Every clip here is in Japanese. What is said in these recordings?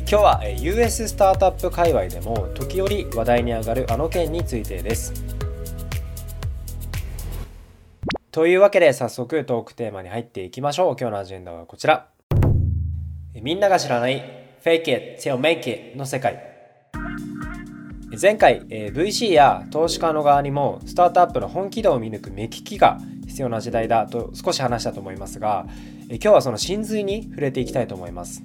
今日は US スタートアップ界隈でも時折話題に上がるあの件についてです。というわけで早速トークテーマに入っていきましょう。今日のアジェンダはこちら。みんなが知らない Fake it till make it の世界。前回 VC や投資家の側にもスタートアップの本気度を見抜く目利きが必要な時代だと少し話したと思いますが今日はその真髄に触れていきたいと思います。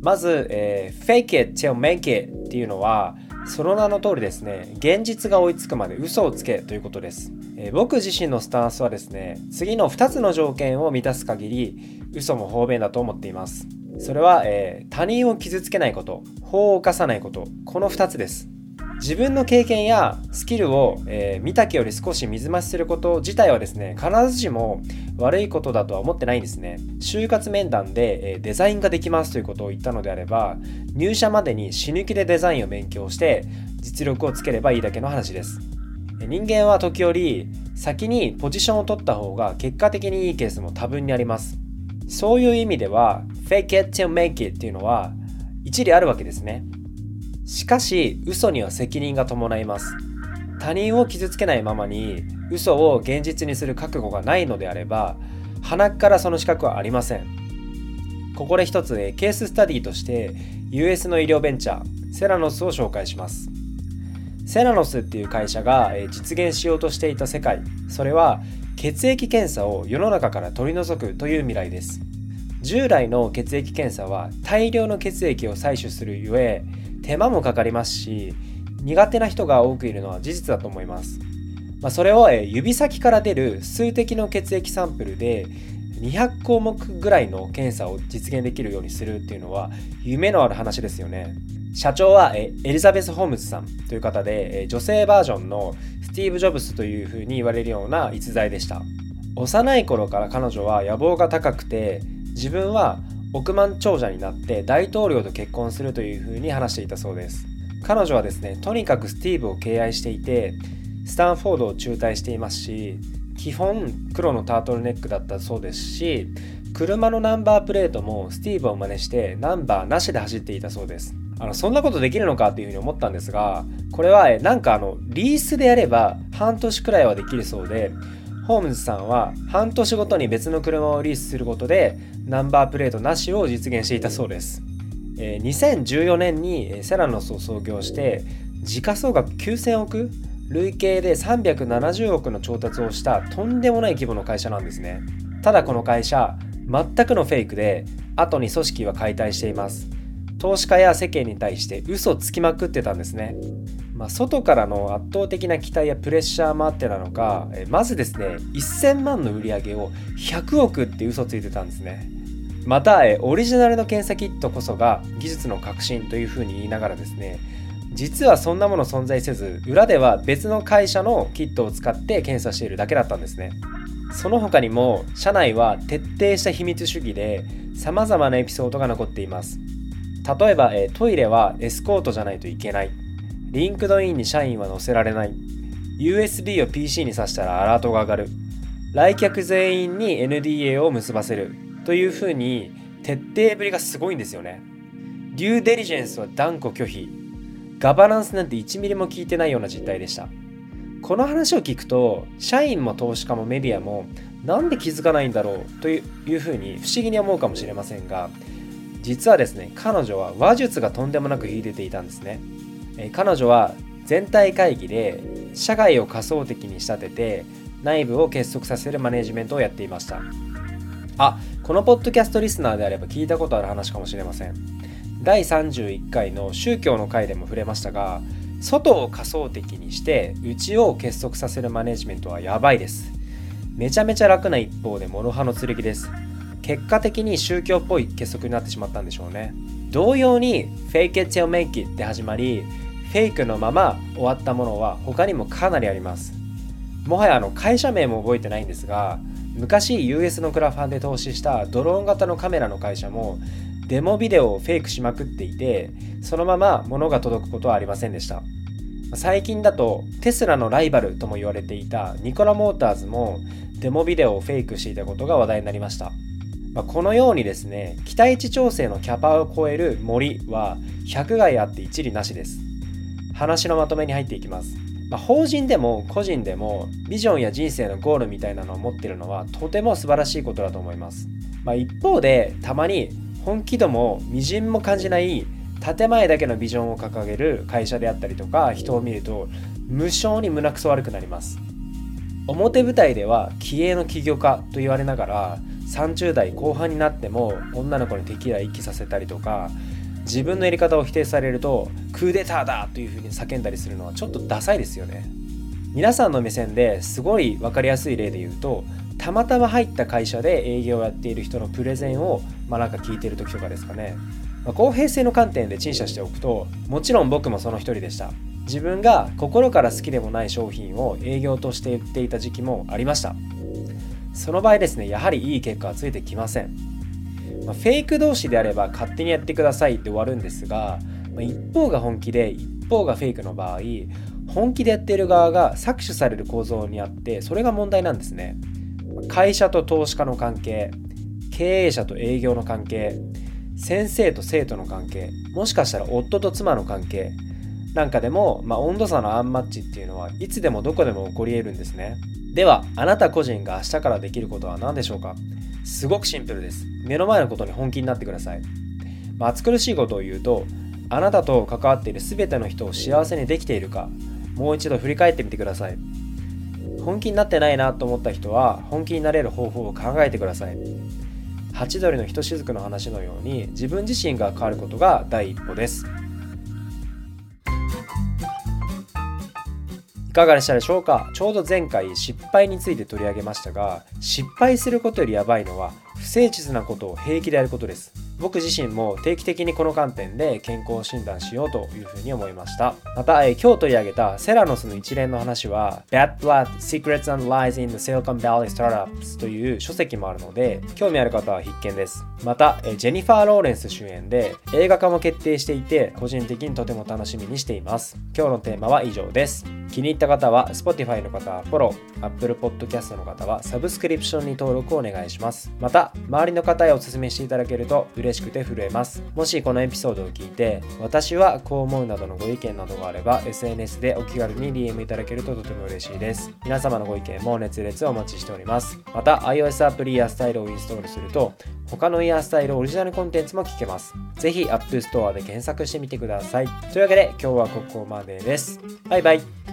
まず、えー、fake it till make it っていうのはその名の通りですね現実が追いつくまで嘘をつけということです、えー、僕自身のスタンスはですね次の2つの条件を満たす限り嘘も方便だと思っています。それは、えー、他人を傷つけないこと法を犯さないことこの2つです。自分の経験やスキルを、えー、見たけより少し水増しすること自体はですね必ずしも悪いことだとは思ってないんですね。就活面談で、え、デザインができますということを言ったのであれば入社までに死ぬ気でデザインを勉強して実力をつければいいだけの話です。人間は時折先にポジションを取った方が結果的にいいケースも多分にあります。そういう意味では fake it till make it っていうのは一理あるわけですね。しかし嘘には責任が伴います。他人を傷つけないままに嘘を現実にする覚悟がないのであれば鼻からその資格はありません。ここで一つケーススタディとして US の医療ベンチャーセラノスを紹介します。セラノスっていう会社が実現しようとしていた世界。それは血液検査を世の中から取り除くという未来です。従来の血液検査は大量の血液を採取するゆえ手間もかかりますし苦手な人が多くいるのは事実だと思います、まあ、それを指先から出る数滴の血液サンプルで200項目ぐらいの検査を実現できるようにするっていうのは夢のある話ですよね。社長はエリザベス・ホームズさんという方で女性バージョンのスティーブ・ジョブスというふうに言われるような逸材でした。幼い頃から彼女は野望が高くて自分は億万長者になって大統領と結婚するというふうに話していたそうです。彼女はですねとにかくスティーブを敬愛していてスタンフォードを中退していますし基本黒のタートルネックだったそうですし車のナンバープレートもスティーブを真似してナンバーなしで走っていたそうですあのそんなことできるのかっていうふうに思ったんですがこれはなんかあのリースでやれば半年くらいはできるそうでホームズさんは半年ごとに別の車をリースすることでナンバープレートなしを実現していたそうです。え2014年にセラノスを創業して時価総額9000億累計で370億の調達をしたとんでもない規模の会社なんですね。ただこの会社全くのフェイクで後に組織は解体しています。投資家や世間に対して嘘つきまくってたんですね。まあ、外からの圧倒的な期待やプレッシャーもあってなのか、まずですね1000万の売り上げを100億って嘘ついてたんですねまた、オリジナルの検査キットこそが技術の革新というふうに言いながらですね実はそんなもの存在せず裏では別の会社のキットを使って検査しているだけだったんですねその他にも社内は徹底した秘密主義で様々なエピソードが残っています例えば、トイレはエスコートじゃないといけない LinkedIn に社員は載せられない。USB を PC に挿したらアラートが上がる。来客全員に NDA を結ばせる。というふうに徹底ぶりがすごいんですよね。デューデリジェンスは断固拒否。ガバナンスなんて1ミリも聞いてないような実態でした。この話を聞くと、社員も投資家もメディアもなんで気づかないんだろうというふうに不思議に思うかもしれませんが、実はですね、彼女は話術がとんでもなく秀でていたんですね。え彼女は全体会議で社外を仮想的に仕立てて内部を結束させるマネジメントをやっていましたあこのポッドキャストリスナーであれば聞いたことある話かもしれません。第31回の宗教の回でも触れましたが外を仮想的にして内を結束させるマネジメントはやばいです。めちゃめちゃ楽な一方で諸刃の剣です。結果的に宗教っぽい結束になってしまったんでしょうね。同様に fake it till make it で始まりフェイクのまま終わったものは他にもかなりあります。もはやあの会社名も覚えてないんですが昔 US のクラファンで投資したドローン型のカメラの会社もデモビデオをフェイクしまくっていてそのまま物が届くことはありませんでした。最近だとテスラのライバルとも言われていたニコラ・モーターズもデモビデオをフェイクしていたことが話題になりました。ま、このようにですね期待値調整のキャパを超える森は100害あって一理なしです。話のまとめに入っていきます、まあ、法人でも個人でもビジョンや人生のゴールみたいなのを持ってるのはとても素晴らしいことだと思います、まあ、一方でたまに本気度もみじんも感じない建前だけのビジョンを掲げる会社であったりとか人を見ると無性に胸くそ悪くなります。表舞台では気鋭の起業家と言われながら30代後半になっても女の子にテキーラ一気させたりとか自分のやり方を否定されるとクーデターだというふうに叫んだりするのはちょっとダサいですよね。皆さんの目線ですごい分かりやすい例で言うとたまたま入った会社で営業をやっている人のプレゼンをまあなんか聞いてる時とかですかね、まあ、公平性の観点で陳謝しておくともちろん僕もその一人でした。自分が心から好きでもない商品を営業として言っていた時期もありました。その場合ですねやはりいい結果はついてきません、まあ、フェイク同士であれば勝手にやってくださいって終わるんですが、まあ、一方が本気で一方がフェイクの場合本気でやっている側が搾取される構造にあってそれが問題なんですね。会社と投資家の関係経営者と営業の関係先生と生徒の関係もしかしたら夫と妻の関係なんかでも、まあ、温度差のアンマッチっていうのはいつでもどこでも起こり得るんですね。ではあなた個人が明日からできることは何でしょうか？すごくシンプルです。目の前のことに本気になってください、まあ、暑苦しいことを言うとあなたと関わっている全ての人を幸せにできているかもう一度振り返ってみてください。本気になってないなと思った人は本気になれる方法を考えてください。ハチドリのひとしずくの話のように自分自身が変わることが第一歩です。かがでしたでしょうか？ちょうど前回失敗について取り上げましたが失敗することよりやばいのは不誠実なことを平気でやることです。僕自身も定期的にこの観点で健康診断しようというふうに思いました。また、え今日取り上げたセラノスの一連の話は Bad Blood Secrets and Lies in the Silicon Valley Startups という書籍もあるので興味ある方は必見です。また、えジェニファー・ローレンス主演で映画化も決定していて個人的にとても楽しみにしています。今日のテーマは以上です。気に入った方は Spotify の方はフォロー Apple Podcast の方はサブスクリプションに登録をお願いします。また周りの方へお勧めしていただけると嬉嬉しくて震えます。もしこのエピソードを聞いて私はこう思うなどのご意見などがあれば SNS でお気軽に DM いただけるととても嬉しいです。皆様のご意見も熱烈お待ちしております。また iOS アプリやスタイルをインストールすると他のイヤースタイルオリジナルコンテンツも聞けます。ぜひ App Store で検索してみてください。というわけで今日はここまでです。バイバイ。